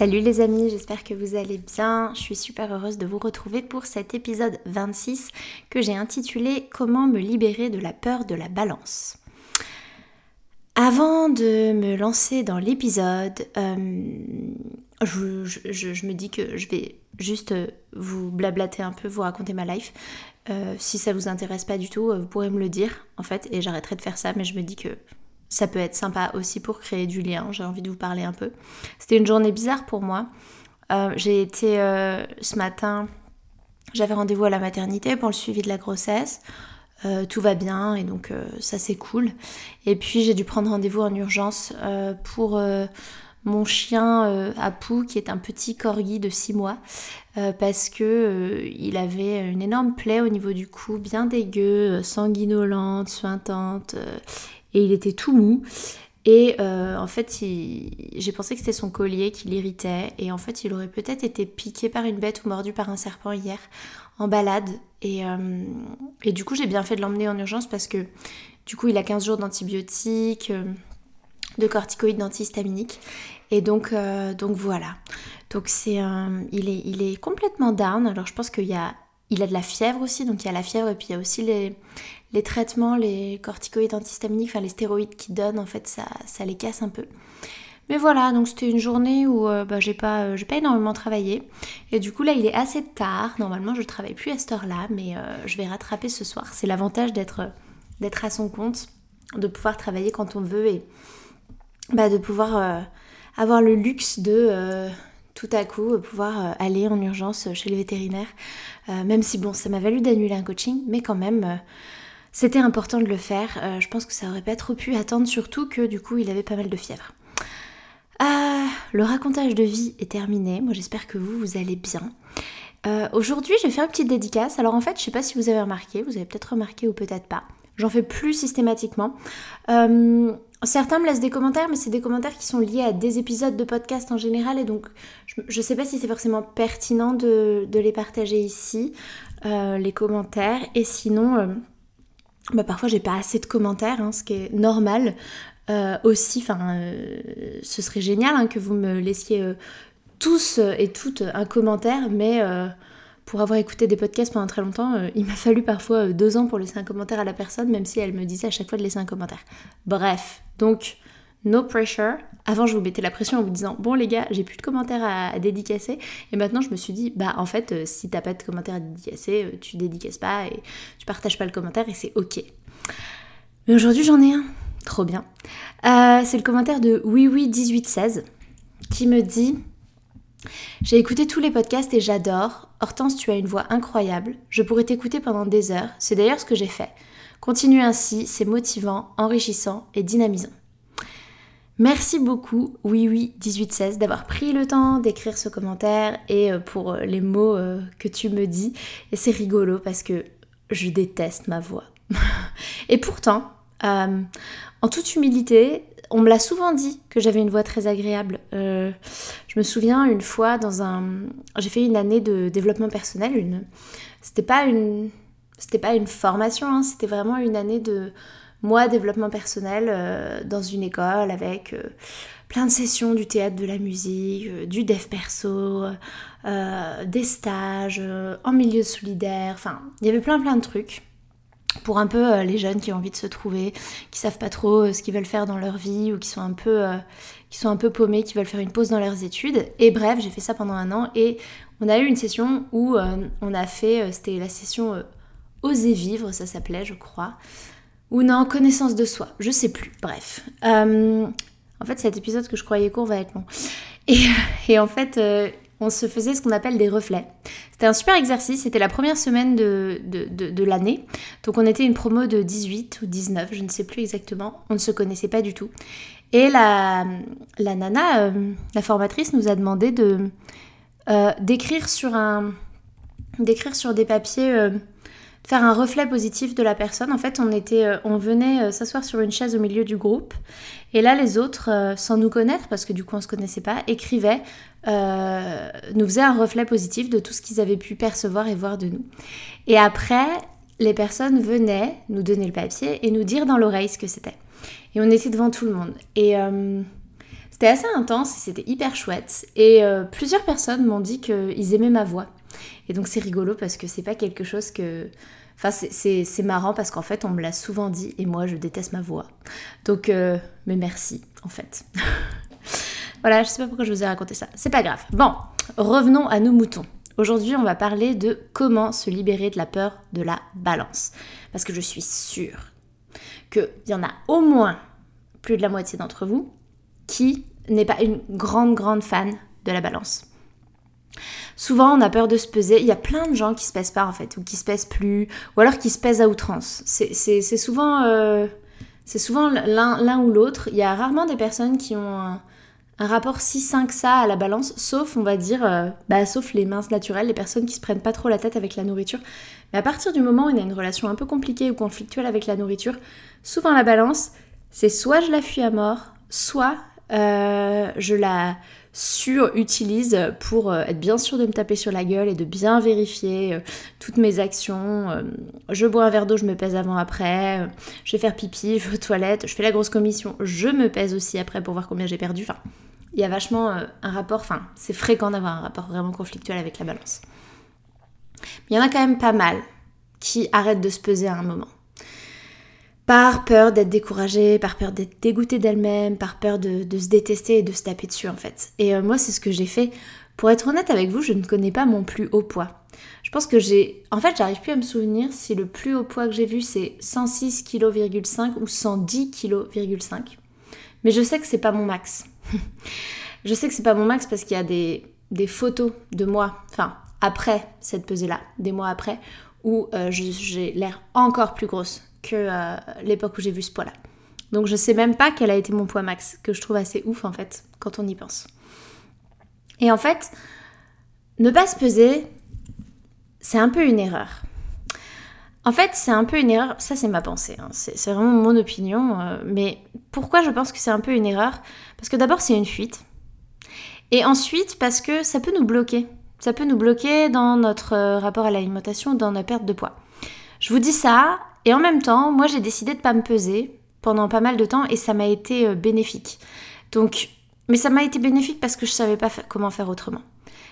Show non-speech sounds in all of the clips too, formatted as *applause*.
Salut les amis, j'espère que vous allez bien. Je suis super heureuse de vous retrouver pour cet épisode 26 que j'ai intitulé Comment me libérer de la peur de la balance. Avant de me lancer dans l'épisode, euh, je, me dis que je vais juste vous blablater un peu, vous raconter ma life. Euh, si ça vous intéresse pas du tout, vous pourrez me le dire en fait, et j'arrêterai de faire ça, mais je me dis que ça peut être sympa aussi pour créer du lien. J'ai envie de vous parler un peu. C'était une journée bizarre pour moi. Euh, j'ai été euh, ce matin, j'avais rendez-vous à la maternité pour le suivi de la grossesse. Euh, tout va bien et donc ça c'est cool. Et puis j'ai dû prendre rendez-vous en urgence pour mon chien Apu qui est un petit corgi de 6 mois parce que il avait une énorme plaie au niveau du cou, bien dégueu, sanguinolente, suintante et il était tout mou. Et euh, en fait, j'ai pensé que c'était son collier qui l'irritait. Et en fait, il aurait peut-être été piqué par une bête ou mordu par un serpent hier en balade. Et, euh, du coup, j'ai bien fait de l'emmener en urgence parce que du coup, il a 15 jours d'antibiotiques, euh, de corticoïdes d'antihistaminiques. Et donc, donc voilà. Donc c'est il, est, il est complètement down. Alors je pense qu'il y a, il a de la fièvre aussi. Donc il y a la fièvre et puis il y a aussi les, les traitements, les corticoïdes antihistaminiques, enfin les stéroïdes qui donnent, en fait, ça, ça les casse un peu. Mais voilà, donc c'était une journée où euh, bah, j'ai pas, euh, pas énormément travaillé. Et du coup, là, il est assez tard. Normalement, je travaille plus à cette heure-là, mais euh, je vais rattraper ce soir. C'est l'avantage d'être, d'être à son compte, de pouvoir travailler quand on veut et bah, de pouvoir avoir le luxe de tout à coup pouvoir aller en urgence chez le vétérinaire. même si, bon, ça m'a valu d'annuler un coaching, mais quand même c'était important de le faire. Euh, je pense que ça aurait pas trop pu attendre, surtout que du coup il avait pas mal de fièvre. Ah, le racontage de vie est terminé. Moi j'espère que vous, vous allez bien. Euh, aujourd'hui, je vais faire une petite dédicace. Alors en fait, je sais pas si vous avez remarqué, vous avez peut-être remarqué ou peut-être pas. J'en fais plus systématiquement. Euh, certains me laissent des commentaires, mais c'est des commentaires qui sont liés à des épisodes de podcast en général, et donc je, ne sais pas si c'est forcément pertinent de, les partager ici, les commentaires. Et sinon, bah, parfois j'ai pas assez de commentaires, hein, ce qui est normal. Euh, aussi, enfin, euh, ce serait génial hein, que vous me laissiez euh, tous et toutes un commentaire, mais pour avoir écouté des podcasts pendant très longtemps, il m'a fallu parfois deux ans pour laisser un commentaire à la personne, même si elle me disait à chaque fois de laisser un commentaire. Bref, donc no pressure. Avant, je vous mettais la pression en vous disant Bon, les gars, j'ai plus de commentaires à, dédicacer. Et maintenant, je me suis dit Bah, en fait, euh, si t'as pas de commentaires à dédicacer, euh, tu dédicaces pas et tu partages pas le commentaire et c'est ok. Mais aujourd'hui, j'en ai un. Trop bien. Euh, c'est le commentaire de oui oui 1816 qui me dit J'ai écouté tous les podcasts et j'adore. Hortense, tu as une voix incroyable. Je pourrais t'écouter pendant des heures. C'est d'ailleurs ce que j'ai fait. Continue ainsi, c'est motivant, enrichissant et dynamisant. Merci beaucoup, oui oui 1816, d'avoir pris le temps d'écrire ce commentaire et euh, pour euh, les mots euh, que tu me dis. Et c'est rigolo parce que je déteste ma voix. *laughs* et pourtant, en toute humilité, on me l'a souvent dit que j'avais une voix très agréable. je me souviens une fois dans un, j'ai fait une année de développement personnel. Une, c'était pas une, formation, hein, c'était vraiment une année de moi, développement personnel euh, dans une école avec euh, plein de sessions du théâtre, de la musique, euh, du dev perso, des stages en milieu solidaire, enfin, il y avait plein plein de trucs. pour un peu les jeunes qui ont envie de se trouver, qui savent pas trop ce qu'ils veulent faire dans leur vie ou qui sont un peu qui sont un peu paumés, qui veulent faire une pause dans leurs études. Et bref, j'ai fait ça pendant un an et on a eu une session où on a fait, c'était la session Oser vivre, ça s'appelait, je crois, ou non, connaissance de soi, je sais plus. Bref, en fait, cet épisode que je croyais court va être long. Et, et en fait, on se faisait ce qu'on appelle des reflets. C'était un super exercice, c'était la première semaine de, de, l'année. Donc on était une promo de 18 ou 19, je ne sais plus exactement, on ne se connaissait pas du tout. Et la, la nana, euh, la formatrice, nous a demandé de euh, d'écrire sur un d'écrire sur des papiers euh, faire un reflet positif de la personne. En fait, on, était, euh, on venait euh, s'asseoir sur une chaise au milieu du groupe. Et là, les autres, euh, sans nous connaître, parce que du coup on ne se connaissait pas, écrivaient, nous faisaient un reflet positif de tout ce qu'ils avaient pu percevoir et voir de nous. Et après, les personnes venaient nous donner le papier et nous dire dans l'oreille ce que c'était. Et on était devant tout le monde. Et c'était assez intense c'était hyper chouette. Et plusieurs personnes m'ont dit qu'ils aimaient ma voix. Et donc c'est rigolo parce que c'est pas quelque chose que... Enfin, c'est marrant parce qu'en fait, on me l'a souvent dit et moi, je déteste ma voix. Donc, euh, mais merci, en fait. *laughs* voilà, je sais pas pourquoi je vous ai raconté ça. C'est pas grave. Bon, revenons à nos moutons. Aujourd'hui, on va parler de comment se libérer de la peur de la balance. Parce que je suis sûre qu'il y en a au moins plus de la moitié d'entre vous qui n'est pas une grande, grande fan de la balance. Souvent, on a peur de se peser. Il y a plein de gens qui se pèsent pas en fait, ou qui se pèsent plus, ou alors qui se pèsent à outrance. C'est souvent, euh, souvent l'un ou l'autre. Il y a rarement des personnes qui ont un, rapport si sain que ça à la balance, sauf, on va dire, euh, bah, sauf les minces naturelles, les personnes qui se prennent pas trop la tête avec la nourriture. Mais à partir du moment où y a une relation un peu compliquée ou conflictuelle avec la nourriture, souvent la balance, c'est soit je la fuis à mort, soit euh, je la sur-utilise pour euh, être bien sûr de me taper sur la gueule et de bien vérifier euh, toutes mes actions. Euh, je bois un verre d'eau, je me pèse avant après. je vais faire pipi, je vais aux toilettes, je fais la grosse commission, je me pèse aussi après pour voir combien j'ai perdu. Enfin, il y a vachement un rapport, enfin, c'est fréquent d'avoir un rapport vraiment conflictuel avec la balance. Mais il y en a quand même pas mal qui arrêtent de se peser à un moment par peur d'être découragée, par peur d'être dégoûtée d'elle-même, par peur de, se détester et de se taper dessus en fait. Et euh, moi c'est ce que j'ai fait. Pour être honnête avec vous, je ne connais pas mon plus haut poids. Je pense que j'ai... En fait, j'arrive plus à me souvenir si le plus haut poids que j'ai vu c'est 106 kg,5 ou 110 kg,5. Mais je sais que c'est pas mon max. *laughs* je sais que c'est pas mon max parce qu'il y a des, des photos de moi, enfin après cette pesée-là, des mois après, où euh, j'ai l'air encore plus grosse que euh, l'époque où j'ai vu ce poids-là. Donc je sais même pas quel a été mon poids max, que je trouve assez ouf en fait, quand on y pense. Et en fait, ne pas se peser, c'est un peu une erreur. En fait, c'est un peu une erreur, ça c'est ma pensée, hein. c'est vraiment mon opinion, euh, mais pourquoi je pense que c'est un peu une erreur? Parce que d'abord c'est une fuite, et ensuite parce que ça peut nous bloquer. Ça peut nous bloquer dans notre euh, rapport à l'alimentation, dans notre perte de poids. Je vous dis ça, et en même temps, moi j'ai décidé de pas me peser pendant pas mal de temps et ça m'a été euh, bénéfique. Donc, mais ça m'a été bénéfique parce que je savais pas comment faire autrement.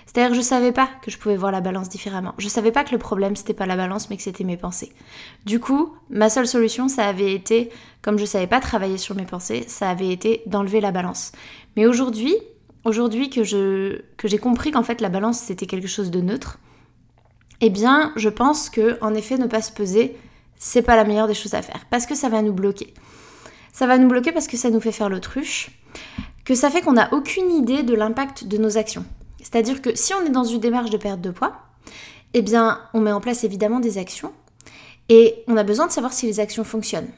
C'est-à-dire que je savais pas que je pouvais voir la balance différemment. Je savais pas que le problème c'était pas la balance mais que c'était mes pensées. Du coup, ma seule solution ça avait été, comme je savais pas travailler sur mes pensées, ça avait été d'enlever la balance. Mais aujourd'hui, aujourd'hui que je que j'ai compris qu'en fait la balance c'était quelque chose de neutre, eh bien, je pense que en effet ne pas se peser c'est pas la meilleure des choses à faire parce que ça va nous bloquer. Ça va nous bloquer parce que ça nous fait faire l'autruche, que ça fait qu'on n'a aucune idée de l'impact de nos actions. C'est-à-dire que si on est dans une démarche de perte de poids, eh bien, on met en place évidemment des actions et on a besoin de savoir si les actions fonctionnent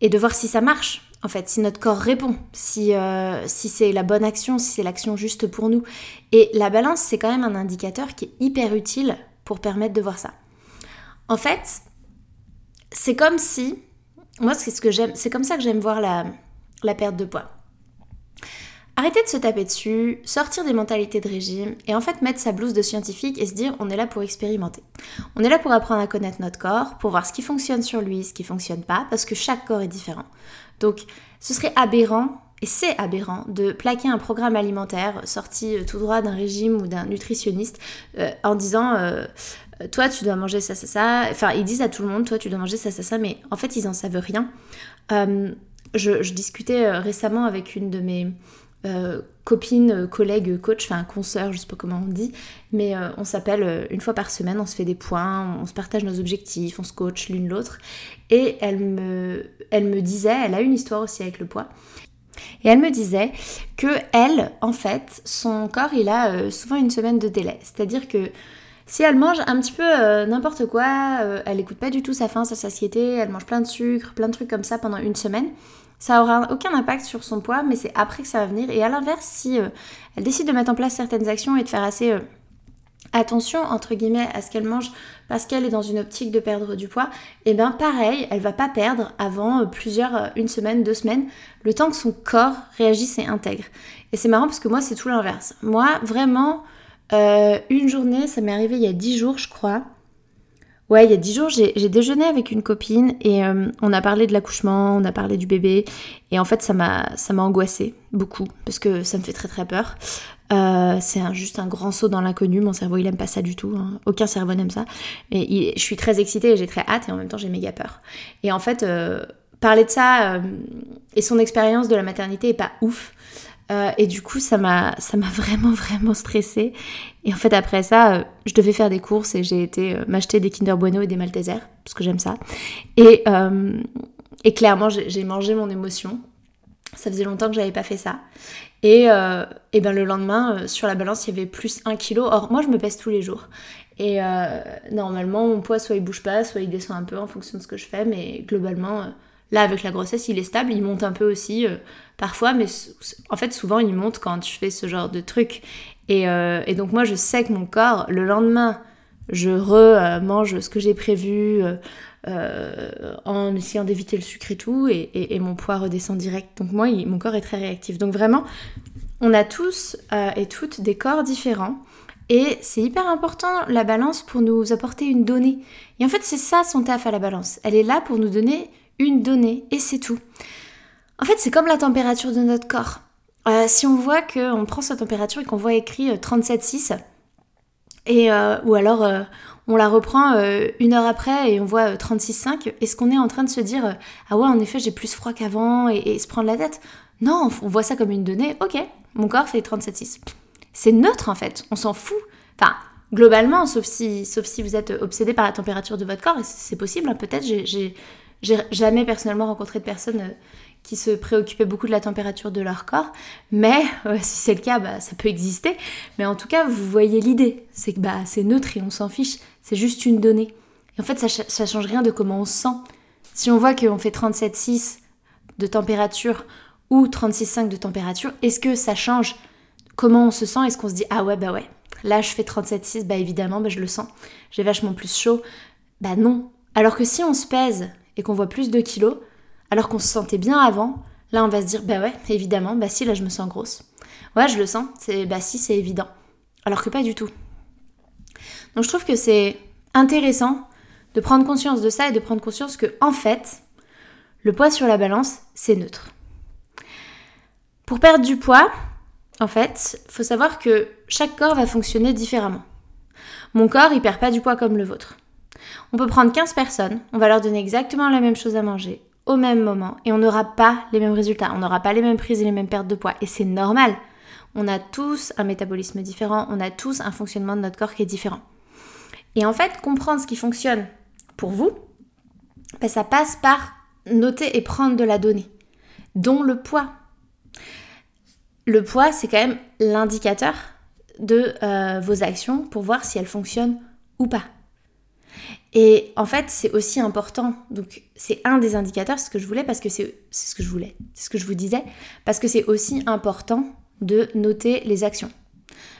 et de voir si ça marche. En fait, si notre corps répond, si, euh, si c'est la bonne action, si c'est l'action juste pour nous. Et la balance, c'est quand même un indicateur qui est hyper utile pour permettre de voir ça. En fait, c'est comme si, moi c'est ce que j'aime, c'est comme ça que j'aime voir la, la perte de poids. Arrêter de se taper dessus, sortir des mentalités de régime et en fait mettre sa blouse de scientifique et se dire on est là pour expérimenter. On est là pour apprendre à connaître notre corps, pour voir ce qui fonctionne sur lui, ce qui fonctionne pas, parce que chaque corps est différent. Donc ce serait aberrant et c'est aberrant de plaquer un programme alimentaire sorti tout droit d'un régime ou d'un nutritionniste en disant toi tu dois manger ça, ça, ça. Enfin, ils disent à tout le monde, toi tu dois manger ça, ça, ça, mais en fait ils en savent rien. je, discutais récemment avec une de mes euh, copine, euh, collègue, coach, enfin consoeur, je sais pas comment on dit, mais euh, on s'appelle une fois par semaine, on se fait des points, on se partage nos objectifs, on se coach l'une l'autre. Et elle me disait, elle a une histoire aussi avec le poids. Et elle me disait que elle, en fait, son corps, il a souvent une semaine de délai. C'est-à-dire que si elle mange un petit peu n'importe quoi, elle écoute pas du tout sa faim, sa satiété, elle mange plein de sucre, plein de trucs comme ça pendant une semaine, ça aura aucun impact sur son poids, mais c'est après que ça va venir. Et à l'inverse, si euh, elle décide de mettre en place certaines actions et de faire assez euh, attention entre guillemets à ce qu'elle mange parce qu'elle est dans une optique de perdre du poids, et eh bien pareil, elle va pas perdre avant euh, plusieurs, une semaine, deux semaines, le temps que son corps réagisse et intègre. Et c'est marrant parce que moi c'est tout l'inverse. Moi vraiment, une journée, ça m'est arrivé il y a dix jours je crois. Ouais, il y a dix jours, j'ai déjeuné avec une copine et euh, on a parlé de l'accouchement, on a parlé du bébé et en fait ça m'a ça m'a angoissée beaucoup parce que ça me fait très très peur. Euh, c'est juste un grand saut dans l'inconnu. Mon cerveau il aime pas ça du tout. Hein. Aucun cerveau n'aime ça. Et je suis très excitée et j'ai très hâte et en même temps j'ai méga peur. Et en fait euh, parler de ça et son expérience de la maternité est pas ouf. Euh, et du coup, ça m'a, ça m'a *laughs* vraiment, vraiment stressée. Et en fait, après ça, euh, je devais faire des courses et j'ai été euh, m'acheter des Kinder Bueno et des Maltesers, parce que j'aime ça. Et, et clairement, j'ai mangé mon émotion. Ça faisait longtemps que j'avais pas fait ça. Et, et ben le lendemain, sur la balance, il y avait plus 1 kg. Or, moi, je me pèse tous les jours. Et normalement, mon poids, soit il bouge pas, soit il descend un peu en fonction de ce que je fais. Mais globalement, là, avec la grossesse, il est stable. Il monte un peu aussi parfois, mais en fait souvent il monte quand je fais ce genre de truc. Euh, et, donc moi je sais que mon corps, le lendemain, je re-mange ce que j'ai prévu euh, euh, en essayant d'éviter le sucre et tout, et, mon poids redescend direct. Donc moi, mon corps est très réactif. Donc vraiment, on a tous et toutes des corps différents. Et c'est hyper important la balance pour nous apporter une donnée. Et en fait, c'est ça son taf à la balance. Elle est là pour nous donner une donnée et c'est tout. En fait, c'est comme la température de notre corps. Euh, si on voit qu'on prend sa température et qu'on voit écrit 37,6, euh, et, euh, ou alors on la reprend une heure après et on voit 36,5, est-ce qu'on est en train de se dire Ah ouais, en effet, j'ai plus froid qu'avant et, se prendre la tête? Non, on voit ça comme une donnée. Ok, mon corps fait 37,6. C'est neutre en fait, on s'en fout. Enfin, globalement, sauf si, sauf si vous êtes obsédé par la température de votre corps, et c'est possible, hein, peut-être, j'ai jamais personnellement rencontré de personnes qui se préoccupaient beaucoup de la température de leur corps. Mais euh, *laughs* si c'est le cas, bah, ça peut exister. Mais en tout cas, vous voyez l'idée. C'est que bah, c'est neutre et on s'en fiche. C'est juste une donnée. Et en fait, ça, ça change rien de comment on se sent. Si on voit qu'on fait 37,6 de température ou 36,5 de température, est-ce que ça change comment on se sent? Est-ce qu'on se dit ah ouais bah ouais, là je fais 37,6, bah évidemment bah, je le sens, j'ai vachement plus chaud. Bah non. Alors que si on se pèse et qu'on voit plus de kilos, alors qu'on se sentait bien avant, là on va se dire bah ouais, évidemment, bah si, là je me sens grosse. Ouais, je le sens, c'est bah si, c'est évident. Alors que pas du tout. Donc je trouve que c'est intéressant de prendre conscience de ça et de prendre conscience que en fait, le poids sur la balance, c'est neutre. Pour perdre du poids, en fait, faut savoir que chaque corps va fonctionner différemment. Mon corps, il perd pas du poids comme le vôtre. On peut prendre 15 personnes, on va leur donner exactement la même chose à manger, au même moment et on n'aura pas les mêmes résultats, on n'aura pas les mêmes prises et les mêmes pertes de poids. Et c'est normal. On a tous un métabolisme différent, on a tous un fonctionnement de notre corps qui est différent. Et en fait, comprendre ce qui fonctionne pour vous, ben, ça passe par noter et prendre de la donnée, dont le poids. Le poids, c'est quand même l'indicateur de euh, vos actions pour voir si elles fonctionnent ou pas. Et en fait, c'est aussi important. Donc, c'est un des indicateurs, c'est ce que je voulais, parce que c'est ce que je voulais, c'est ce que je vous disais, parce que c'est aussi important de noter les actions.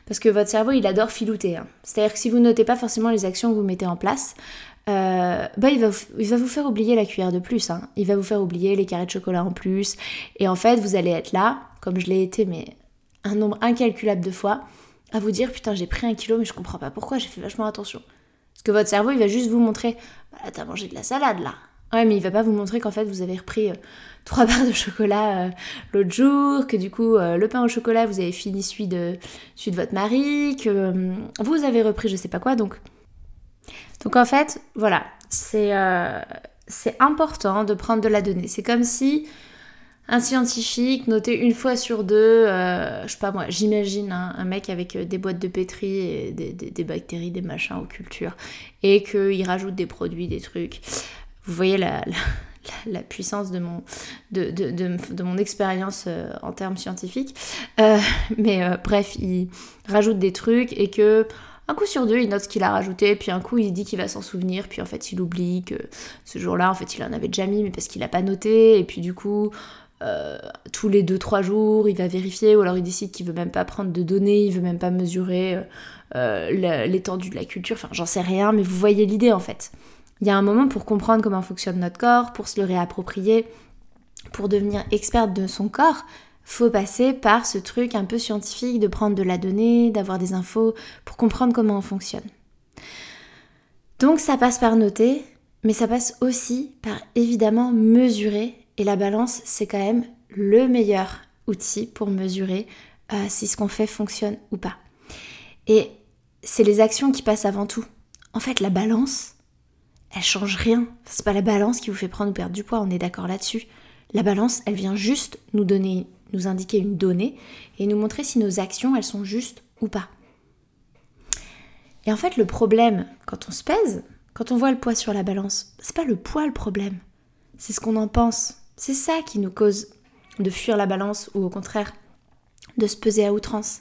Parce que votre cerveau, il adore filouter. Hein. C'est-à-dire que si vous notez pas forcément les actions que vous mettez en place, euh, bah, il, va vous, il, va vous, faire oublier la cuillère de plus. Hein. Il va vous faire oublier les carrés de chocolat en plus. Et en fait, vous allez être là, comme je l'ai été, mais un nombre incalculable de fois, à vous dire putain, j'ai pris un kilo, mais je comprends pas pourquoi, j'ai fait vachement attention que votre cerveau, il va juste vous montrer, bah, t'as mangé de la salade là. Ouais, mais il va pas vous montrer qu'en fait vous avez repris euh, *laughs* trois barres de chocolat euh, l'autre jour, que du coup euh, le pain au chocolat vous avez fini celui de, celui de votre mari, que vous avez repris je sais pas quoi. Donc, donc en fait, voilà, c'est c'est important de prendre de la donnée. C'est comme si un scientifique notait une fois sur deux, je sais pas moi, j'imagine un mec avec des boîtes de pétri et des, des bactéries, des machins aux cultures, et qu'il rajoute des produits, des trucs. Vous voyez la, puissance de mon, de, mon expérience euh, en termes scientifiques. Euh, mais euh, bref, il rajoute des trucs et que un coup sur deux, il note ce qu'il a rajouté, puis un coup, il dit qu'il va s'en souvenir, puis en fait, il oublie que ce jour-là, en fait, il en avait déjà mis, mais parce qu'il n'a pas noté, et puis du coup, tous les 2-3 jours, il va vérifier, ou alors il décide qu'il veut même pas prendre de données, il veut même pas mesurer l'étendue de la culture, enfin, j'en sais rien, mais vous voyez l'idée en fait. Il y a un moment pour comprendre comment fonctionne notre corps, pour se le réapproprier, pour devenir experte de son corps, faut passer par ce truc un peu scientifique de prendre de la donnée, d'avoir des infos pour comprendre comment on fonctionne. Donc ça passe par noter, mais ça passe aussi par évidemment mesurer. Et la balance, c'est quand même le meilleur outil pour mesurer euh, si ce qu'on fait fonctionne ou pas. Et c'est les actions qui passent avant tout. En fait, la balance, elle change rien. C'est pas la balance qui vous fait prendre ou perdre du poids, on est d'accord là-dessus. La balance, elle vient juste nous donner, nous indiquer une donnée et nous montrer si nos actions, elles sont justes ou pas. Et en fait, le problème, quand on se pèse, quand on voit le poids sur la balance, c'est pas le poids le problème, c'est ce qu'on en pense. C'est ça qui nous cause de fuir la balance ou au contraire de se peser à outrance.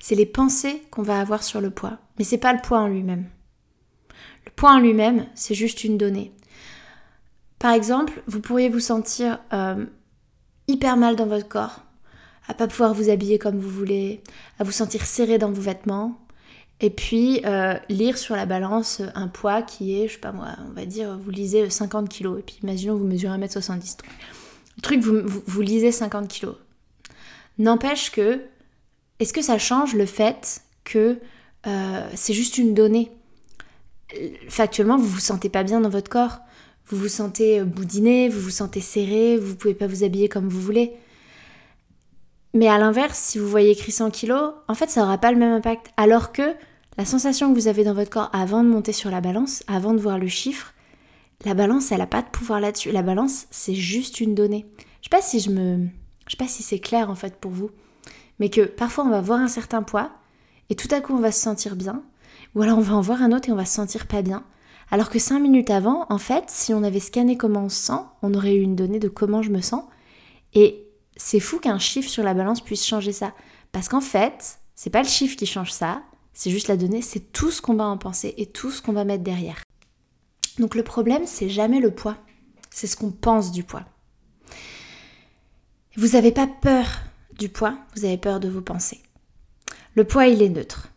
C'est les pensées qu'on va avoir sur le poids, mais c'est pas le poids en lui-même. Le poids en lui-même, c'est juste une donnée. Par exemple, vous pourriez vous sentir euh, hyper mal dans votre corps, à pas pouvoir vous habiller comme vous voulez, à vous sentir serré dans vos vêtements, et puis euh, lire sur la balance un poids qui est, je sais pas moi, on va dire, vous lisez 50 kg, et puis imaginons vous mesurez 1m70. Le truc, vous, vous, lisez 50 kg. N'empêche que, est-ce que ça change le fait que euh, c'est juste une donnée? Factuellement, vous vous sentez pas bien dans votre corps. Vous vous sentez euh, boudiné, vous vous sentez serré, vous pouvez pas vous habiller comme vous voulez. Mais à l'inverse, si vous voyez écrit 100 kg, en fait, ça n'aura pas le même impact. Alors que la sensation que vous avez dans votre corps avant de monter sur la balance, avant de voir le chiffre, la balance, elle n'a pas de pouvoir là-dessus. La balance, c'est juste une donnée. Je sais pas si je me, je sais pas si c'est clair en fait pour vous, mais que parfois on va voir un certain poids et tout à coup on va se sentir bien ou alors on va en voir un autre et on va se sentir pas bien. Alors que cinq minutes avant, en fait, si on avait scanné comment on se sent, on aurait eu une donnée de comment je me sens. Et c'est fou qu'un chiffre sur la balance puisse changer ça. Parce qu'en fait, c'est pas le chiffre qui change ça, c'est juste la donnée, c'est tout ce qu'on va en penser et tout ce qu'on va mettre derrière. Donc le problème, c'est jamais le poids, c'est ce qu'on pense du poids. Vous n'avez pas peur du poids, vous avez peur de vos pensées. Le poids, il est neutre.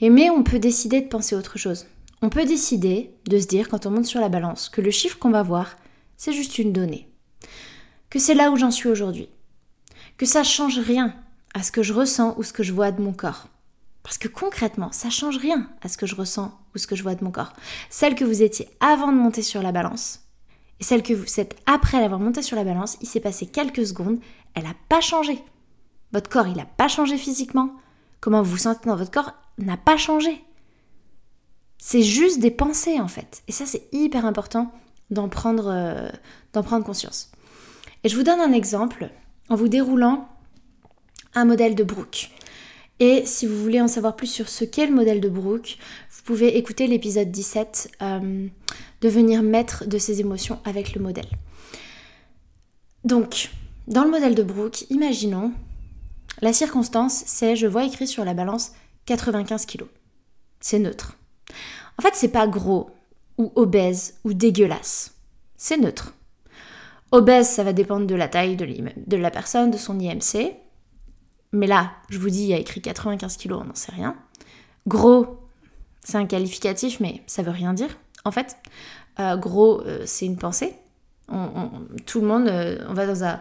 Et mais on peut décider de penser autre chose. On peut décider de se dire quand on monte sur la balance que le chiffre qu'on va voir, c'est juste une donnée. Que c'est là où j'en suis aujourd'hui. Que ça change rien à ce que je ressens ou ce que je vois de mon corps. Parce que concrètement, ça change rien à ce que je ressens ou ce que je vois de mon corps. Celle que vous étiez avant de monter sur la balance et celle que vous êtes après l'avoir montée sur la balance, il s'est passé quelques secondes, elle n'a pas changé. Votre corps, il n'a pas changé physiquement. Comment vous vous sentez dans votre corps, n'a pas changé. C'est juste des pensées en fait. Et ça c'est hyper important d'en prendre, euh, d'en prendre conscience. Et je vous donne un exemple en vous déroulant un modèle de Brooke. Et si vous voulez en savoir plus sur ce qu'est le modèle de Brooke, vous pouvez écouter l'épisode 17, euh, Devenir maître de ses émotions avec le modèle. Donc, dans le modèle de Brooke, imaginons, la circonstance, c'est je vois écrit sur la balance 95 kg. C'est neutre. En fait, c'est pas gros ou obèse ou dégueulasse. C'est neutre. Obèse, ça va dépendre de la taille de, la personne, de son IMC. Mais là, je vous dis, il y a écrit 95 kg, on n'en sait rien. Gros, c'est un qualificatif, mais ça veut rien dire. En fait, euh, gros, euh, c'est une pensée. tout le monde, euh, on va dans un,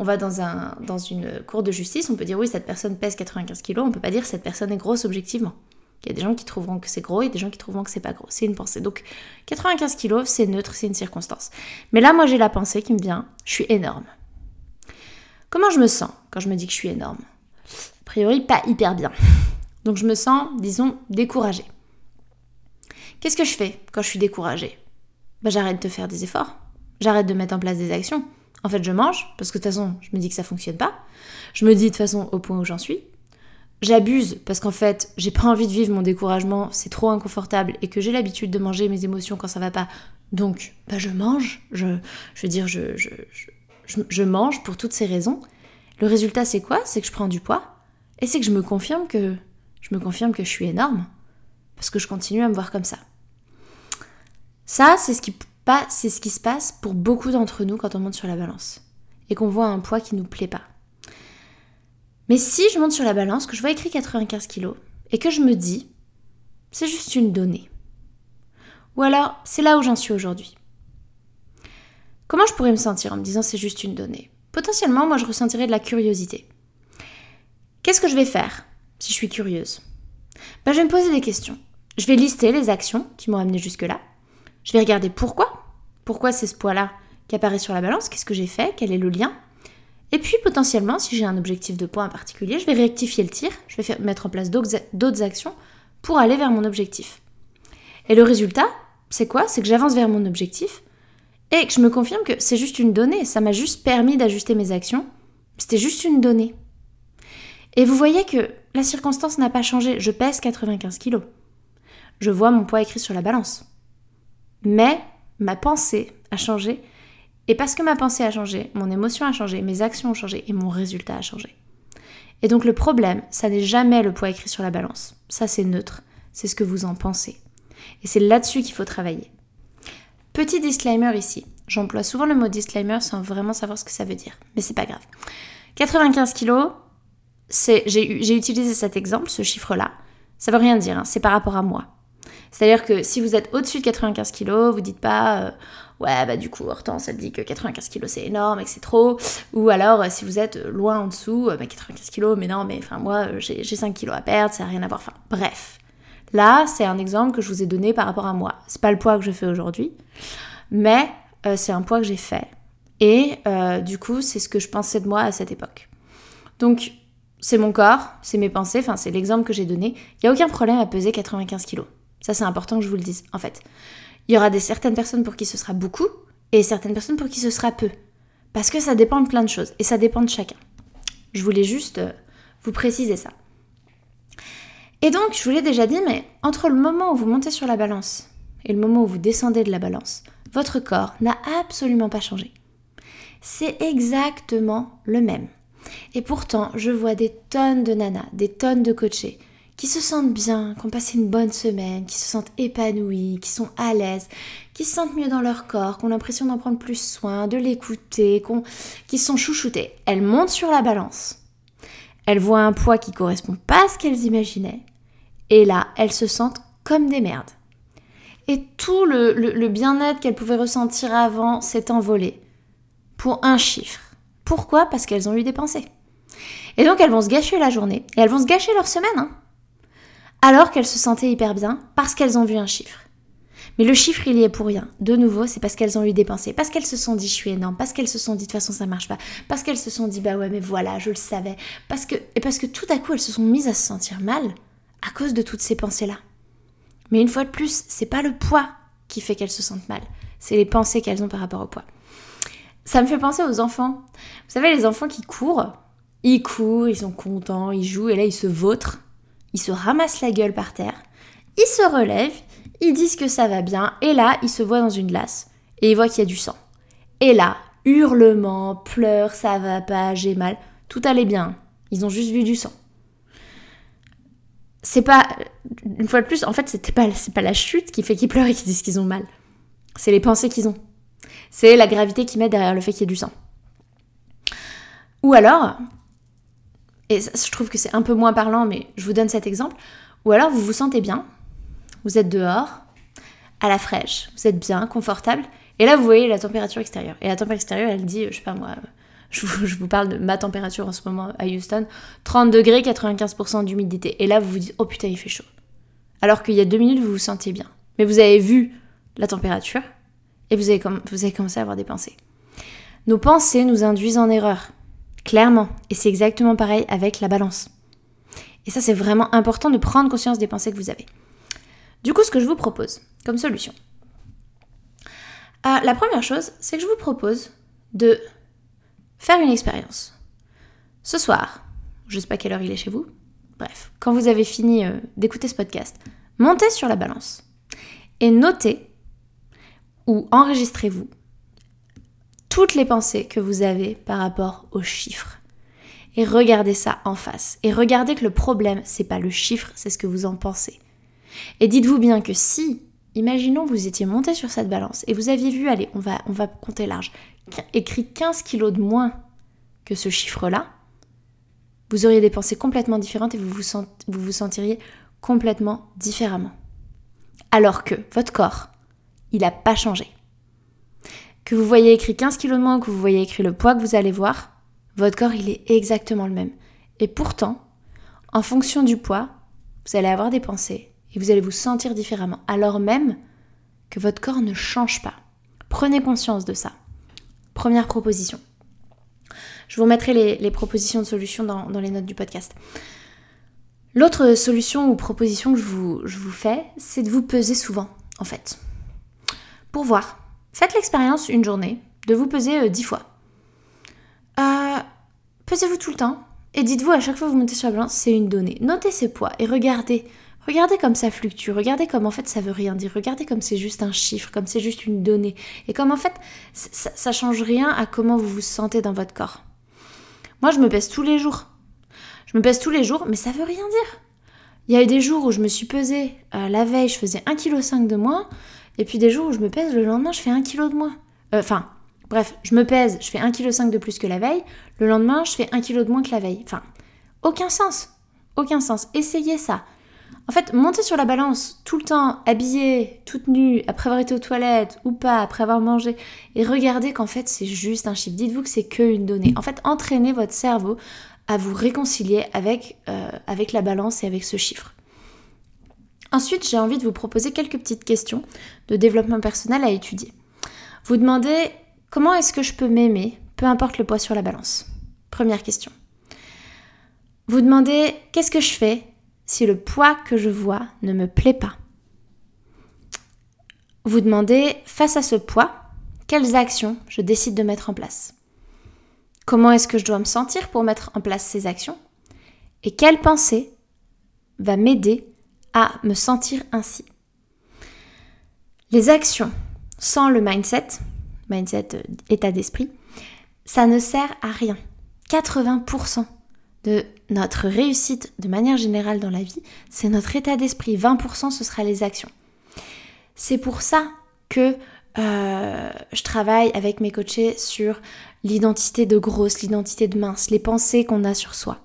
on va dans, un, dans une cour de justice, on peut dire oui, cette personne pèse 95 kg, on peut pas dire cette personne est grosse objectivement. Il y a des gens qui trouveront que c'est gros et des gens qui trouveront que c'est pas gros. C'est une pensée. Donc 95 kilos, c'est neutre, c'est une circonstance. Mais là, moi, j'ai la pensée qui me vient, je suis énorme. Comment je me sens quand je me dis que je suis énorme? A priori, pas hyper bien. Donc je me sens, disons, découragée. Qu'est-ce que je fais quand je suis découragée? Bah, J'arrête de faire des efforts. J'arrête de mettre en place des actions. En fait, je mange, parce que de toute façon, je me dis que ça fonctionne pas. Je me dis de toute façon au point où j'en suis. J'abuse parce qu'en fait, j'ai pas envie de vivre mon découragement, c'est trop inconfortable et que j'ai l'habitude de manger mes émotions quand ça va pas. Donc, bah, je mange. Je, je veux dire, je, je, je mange pour toutes ces raisons. Le résultat, c'est quoi? C'est que je prends du poids et c'est que je me confirme que je me confirme que je suis énorme parce que je continue à me voir comme ça. Ça, c'est ce qui c'est ce qui se passe pour beaucoup d'entre nous quand on monte sur la balance et qu'on voit un poids qui nous plaît pas. Mais si je monte sur la balance, que je vois écrit 95 kg et que je me dis, c'est juste une donnée. Ou alors, c'est là où j'en suis aujourd'hui. Comment je pourrais me sentir en me disant c'est juste une donnée? Potentiellement, moi, je ressentirais de la curiosité. Qu'est-ce que je vais faire si je suis curieuse? Ben, Je vais me poser des questions. Je vais lister les actions qui m'ont amené jusque-là. Je vais regarder pourquoi. Pourquoi c'est ce poids-là qui apparaît sur la balance? Qu'est-ce que j'ai fait? Quel est le lien? Et puis potentiellement, si j'ai un objectif de poids en particulier, je vais rectifier le tir. Je vais mettre en place d'autres actions pour aller vers mon objectif. Et le résultat, c'est quoi? C'est que j'avance vers mon objectif et que je me confirme que c'est juste une donnée. Ça m'a juste permis d'ajuster mes actions. C'était juste une donnée. Et vous voyez que la circonstance n'a pas changé. Je pèse 95 kilos. Je vois mon poids écrit sur la balance. Mais ma pensée a changé. Et parce que ma pensée a changé, mon émotion a changé, mes actions ont changé et mon résultat a changé. Et donc le problème, ça n'est jamais le poids écrit sur la balance. Ça c'est neutre. C'est ce que vous en pensez. Et c'est là-dessus qu'il faut travailler. Petit disclaimer ici. J'emploie souvent le mot disclaimer sans vraiment savoir ce que ça veut dire. Mais c'est pas grave. 95 kilos, j'ai utilisé cet exemple, ce chiffre-là. Ça veut rien dire, hein, c'est par rapport à moi. C'est-à-dire que si vous êtes au-dessus de 95 kg, vous dites pas euh, ouais bah du coup Hortense elle dit que 95 kg c'est énorme et que c'est trop, ou alors euh, si vous êtes loin en dessous, euh, bah, 95 kg mais non mais enfin moi j'ai 5 kg à perdre, ça n'a rien à voir. Enfin bref, là c'est un exemple que je vous ai donné par rapport à moi. C'est pas le poids que je fais aujourd'hui, mais c'est un poids que j'ai fait et du coup c'est ce que je pensais de moi à cette époque. Donc c'est mon corps, c'est mes pensées, enfin c'est l'exemple que j'ai donné. Il n'y a aucun problème à peser 95 kg. Ça, c'est important que je vous le dise, en fait. Il y aura des certaines personnes pour qui ce sera beaucoup et certaines personnes pour qui ce sera peu. Parce que ça dépend de plein de choses et ça dépend de chacun. Je voulais juste euh, vous préciser ça. Et donc, je vous l'ai déjà dit, mais entre le moment où vous montez sur la balance et le moment où vous descendez de la balance, votre corps n'a absolument pas changé. C'est exactement le même. Et pourtant, je vois des tonnes de nanas, des tonnes de coachés qui se sentent bien, qui ont passé une bonne semaine, qui se sentent épanouis, qui sont à l'aise, qui se sentent mieux dans leur corps, qui ont l'impression d'en prendre plus soin, de l'écouter, qui sont chouchoutées. Elles montent sur la balance. Elles voient un poids qui correspond pas à ce qu'elles imaginaient. Et là, elles se sentent comme des merdes. Et tout le bien-être qu'elles pouvaient ressentir avant s'est envolé. Pour un chiffre. Pourquoi Parce qu'elles ont eu des pensées. Et donc elles vont se gâcher la journée. Et elles vont se gâcher leur semaine. Hein alors qu'elles se sentaient hyper bien parce qu'elles ont vu un chiffre. Mais le chiffre, il y est pour rien. De nouveau, c'est parce qu'elles ont eu des pensées, parce qu'elles se sont dit je suis énorme, parce qu'elles se sont dit de toute façon ça marche pas, parce qu'elles se sont dit bah ouais mais voilà, je le savais, parce que et parce que tout à coup elles se sont mises à se sentir mal à cause de toutes ces pensées-là. Mais une fois de plus, c'est pas le poids qui fait qu'elles se sentent mal, c'est les pensées qu'elles ont par rapport au poids. Ça me fait penser aux enfants. Vous savez les enfants qui courent, ils courent, ils sont contents, ils jouent et là ils se vautrent ils se ramassent la gueule par terre, ils se relèvent, ils disent que ça va bien, et là, ils se voient dans une glace, et ils voient qu'il y a du sang. Et là, hurlements, pleurs, ça va pas, j'ai mal, tout allait bien, ils ont juste vu du sang. C'est pas, une fois de plus, en fait, c'était pas, c'est pas la chute qui fait qu'ils pleurent et qu'ils disent qu'ils ont mal. C'est les pensées qu'ils ont. C'est la gravité qui met derrière le fait qu'il y ait du sang. Ou alors, et je trouve que c'est un peu moins parlant, mais je vous donne cet exemple. Ou alors vous vous sentez bien, vous êtes dehors, à la fraîche, vous êtes bien, confortable, et là vous voyez la température extérieure. Et la température extérieure, elle dit, je sais pas moi, je vous, parle de ma température en ce moment à Houston, 30 degrés, 95% d'humidité. Et là vous vous dites, oh putain, il fait chaud. alors qu'il y a deux minutes, vous vous sentiez bien. Mais vous avez vu la température et vous avez, vous avez commencé à avoir des pensées. Nos pensées nous induisent en erreur, clairement. Et c'est exactement pareil avec la balance. Et ça, c'est vraiment important de prendre conscience des pensées que vous avez. Du coup, ce que je vous propose comme solution, euh, la première chose, c'est que je vous propose de faire une expérience. Ce soir, je sais pas quelle heure il est chez vous, bref, quand vous avez fini euh, d'écouter ce podcast, montez sur la balance et notez ou enregistrez-vous toutes les pensées que vous avez par rapport aux chiffres. Et regardez ça en face. Et regardez que le problème, c'est pas le chiffre, c'est ce que vous en pensez. Et dites-vous bien que si, imaginons vous étiez monté sur cette balance et vous aviez vu, allez, on va, compter large, écrit 15 kilos de moins que ce chiffre-là, vous auriez des pensées complètement différentes et vous vous, vous vous sentiriez complètement différemment. Alors que votre corps, il n'a pas changé. Que vous voyez écrit 15 kilos de moins, que vous voyez écrit le poids que vous allez voir, votre corps, il est exactement le même. Et pourtant, en fonction du poids, vous allez avoir des pensées et vous allez vous sentir différemment, alors même que votre corps ne change pas. Prenez conscience de ça. Première proposition. Je vous mettrai les, propositions de solutions dans, les notes du podcast. L'autre solution ou proposition que je vous fais, c'est de vous peser souvent, en fait. Pour voir. Faites l'expérience une journée de vous peser euh, dix fois. Euh, pesez-vous tout le temps et dites-vous à chaque fois que vous montez sur la balance, c'est une donnée. Notez ces poids et regardez. Regardez comme ça fluctue, regardez comme en fait ça veut rien dire, regardez comme c'est juste un chiffre, comme c'est juste une donnée, et comme en fait ça, ça change rien à comment vous vous sentez dans votre corps. Moi je me pèse tous les jours. Je me pèse tous les jours, mais ça veut rien dire. Il y a eu des jours où je me suis pesée euh, la veille, je faisais 1,5 kg de moins, et puis des jours où je me pèse le lendemain, je fais 1 kg de moins. Euh, enfin, Bref, je me pèse, je fais 1,5 kg de plus que la veille, le lendemain, je fais 1 kg de moins que la veille. Enfin, aucun sens. Aucun sens. Essayez ça. En fait, montez sur la balance tout le temps, habillée, toute nue, après avoir été aux toilettes ou pas, après avoir mangé, et regardez qu'en fait c'est juste un chiffre. Dites-vous que c'est qu'une donnée. En fait, entraînez votre cerveau à vous réconcilier avec, euh, avec la balance et avec ce chiffre. Ensuite, j'ai envie de vous proposer quelques petites questions de développement personnel à étudier. Vous demandez Comment est-ce que je peux m'aimer, peu importe le poids sur la balance? Première question. Vous demandez qu'est-ce que je fais si le poids que je vois ne me plaît pas? Vous demandez face à ce poids, quelles actions je décide de mettre en place? Comment est-ce que je dois me sentir pour mettre en place ces actions? Et quelle pensée va m'aider à me sentir ainsi Les actions sans le mindset, mindset, euh, état d'esprit, ça ne sert à rien. 80% de notre réussite de manière générale dans la vie, c'est notre état d'esprit. 20% ce sera les actions. C'est pour ça que euh, je travaille avec mes coachés sur l'identité de grosse, l'identité de mince, les pensées qu'on a sur soi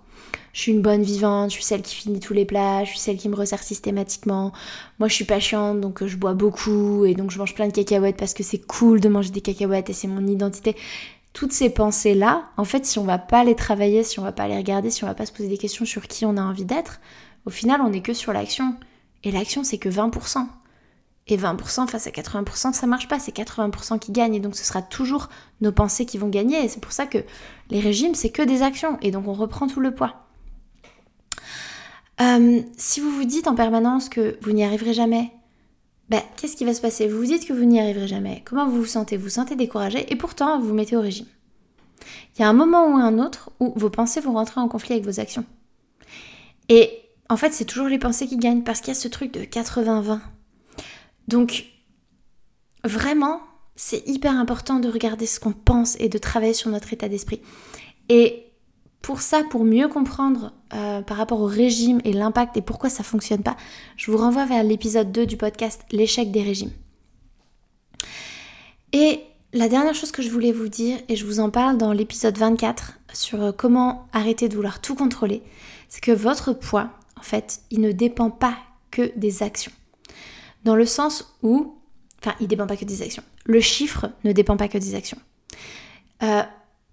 je suis une bonne vivante, je suis celle qui finit tous les plats, je suis celle qui me resserre systématiquement. Moi, je suis pas chiante, donc euh, je bois beaucoup et donc je mange plein de cacahuètes parce que c'est cool de manger des cacahuètes et c'est mon identité. Toutes ces pensées-là, en fait, si on va pas les travailler, si on va pas les regarder, si on va pas se poser des questions sur qui on a envie d'être, au final, on n'est que sur l'action. Et l'action, c'est que 20%. Et 20% face à 80%, ça marche pas, c'est 80% qui gagnent. Et donc ce sera toujours nos pensées qui vont gagner. Et c'est pour ça que les régimes, c'est que des actions. Et donc on reprend tout le poids. Euh, si vous vous dites en permanence que vous n'y arriverez jamais, ben, qu'est-ce qui va se passer? Vous vous dites que vous n'y arriverez jamais. Comment vous vous sentez? Vous vous sentez découragé et pourtant vous vous mettez au régime. Il y a un moment ou un autre où vos pensées vont rentrer en conflit avec vos actions. Et en fait, c'est toujours les pensées qui gagnent parce qu'il y a ce truc de 80-20. Donc, vraiment, c'est hyper important de regarder ce qu'on pense et de travailler sur notre état d'esprit. Et pour ça, pour mieux comprendre euh, par rapport au régime et l'impact et pourquoi ça fonctionne pas, je vous renvoie vers l'épisode 2 du podcast L'échec des régimes. Et la dernière chose que je voulais vous dire, et je vous en parle dans l'épisode 24 sur euh, comment arrêter de vouloir tout contrôler, c'est que votre poids, en fait, il ne dépend pas que des actions. Dans le sens où, enfin, il ne dépend pas que des actions. Le chiffre ne dépend pas que des actions. Euh,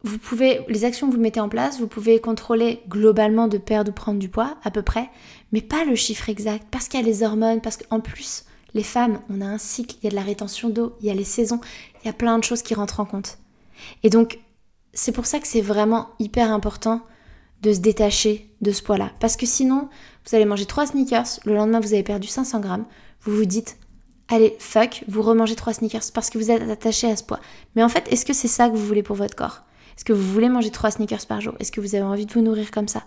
vous pouvez, les actions que vous mettez en place, vous pouvez contrôler globalement de perdre ou prendre du poids, à peu près, mais pas le chiffre exact, parce qu'il y a les hormones, parce qu'en plus, les femmes, on a un cycle, il y a de la rétention d'eau, il y a les saisons, il y a plein de choses qui rentrent en compte. Et donc, c'est pour ça que c'est vraiment hyper important de se détacher de ce poids-là. Parce que sinon, vous allez manger 3 sneakers, le lendemain vous avez perdu 500 grammes, vous vous dites, allez, fuck, vous remangez 3 sneakers parce que vous êtes attaché à ce poids. Mais en fait, est-ce que c'est ça que vous voulez pour votre corps? Est-ce que vous voulez manger 3 sneakers par jour? Est-ce que vous avez envie de vous nourrir comme ça?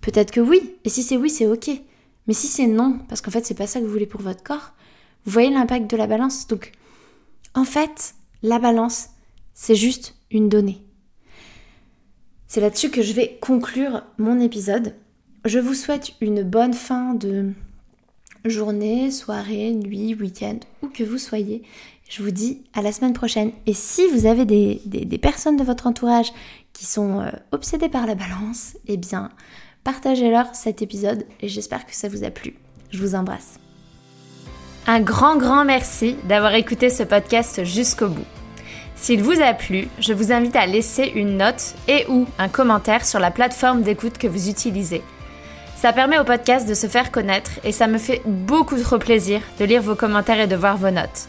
Peut-être que oui. Et si c'est oui, c'est ok. Mais si c'est non, parce qu'en fait, c'est pas ça que vous voulez pour votre corps, vous voyez l'impact de la balance. Donc, en fait, la balance, c'est juste une donnée. C'est là-dessus que je vais conclure mon épisode. Je vous souhaite une bonne fin de journée, soirée, nuit, week-end, où que vous soyez. Je vous dis à la semaine prochaine. Et si vous avez des, personnes de votre entourage qui sont euh, obsédées par la balance, eh bien, partagez-leur cet épisode et j'espère que ça vous a plu. Je vous embrasse. Un grand, grand merci d'avoir écouté ce podcast jusqu'au bout. S'il vous a plu, je vous invite à laisser une note et ou un commentaire sur la plateforme d'écoute que vous utilisez. Ça permet au podcast de se faire connaître et ça me fait beaucoup trop plaisir de lire vos commentaires et de voir vos notes.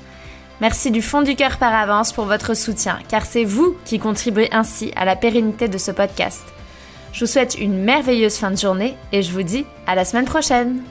Merci du fond du cœur par avance pour votre soutien, car c'est vous qui contribuez ainsi à la pérennité de ce podcast. Je vous souhaite une merveilleuse fin de journée et je vous dis à la semaine prochaine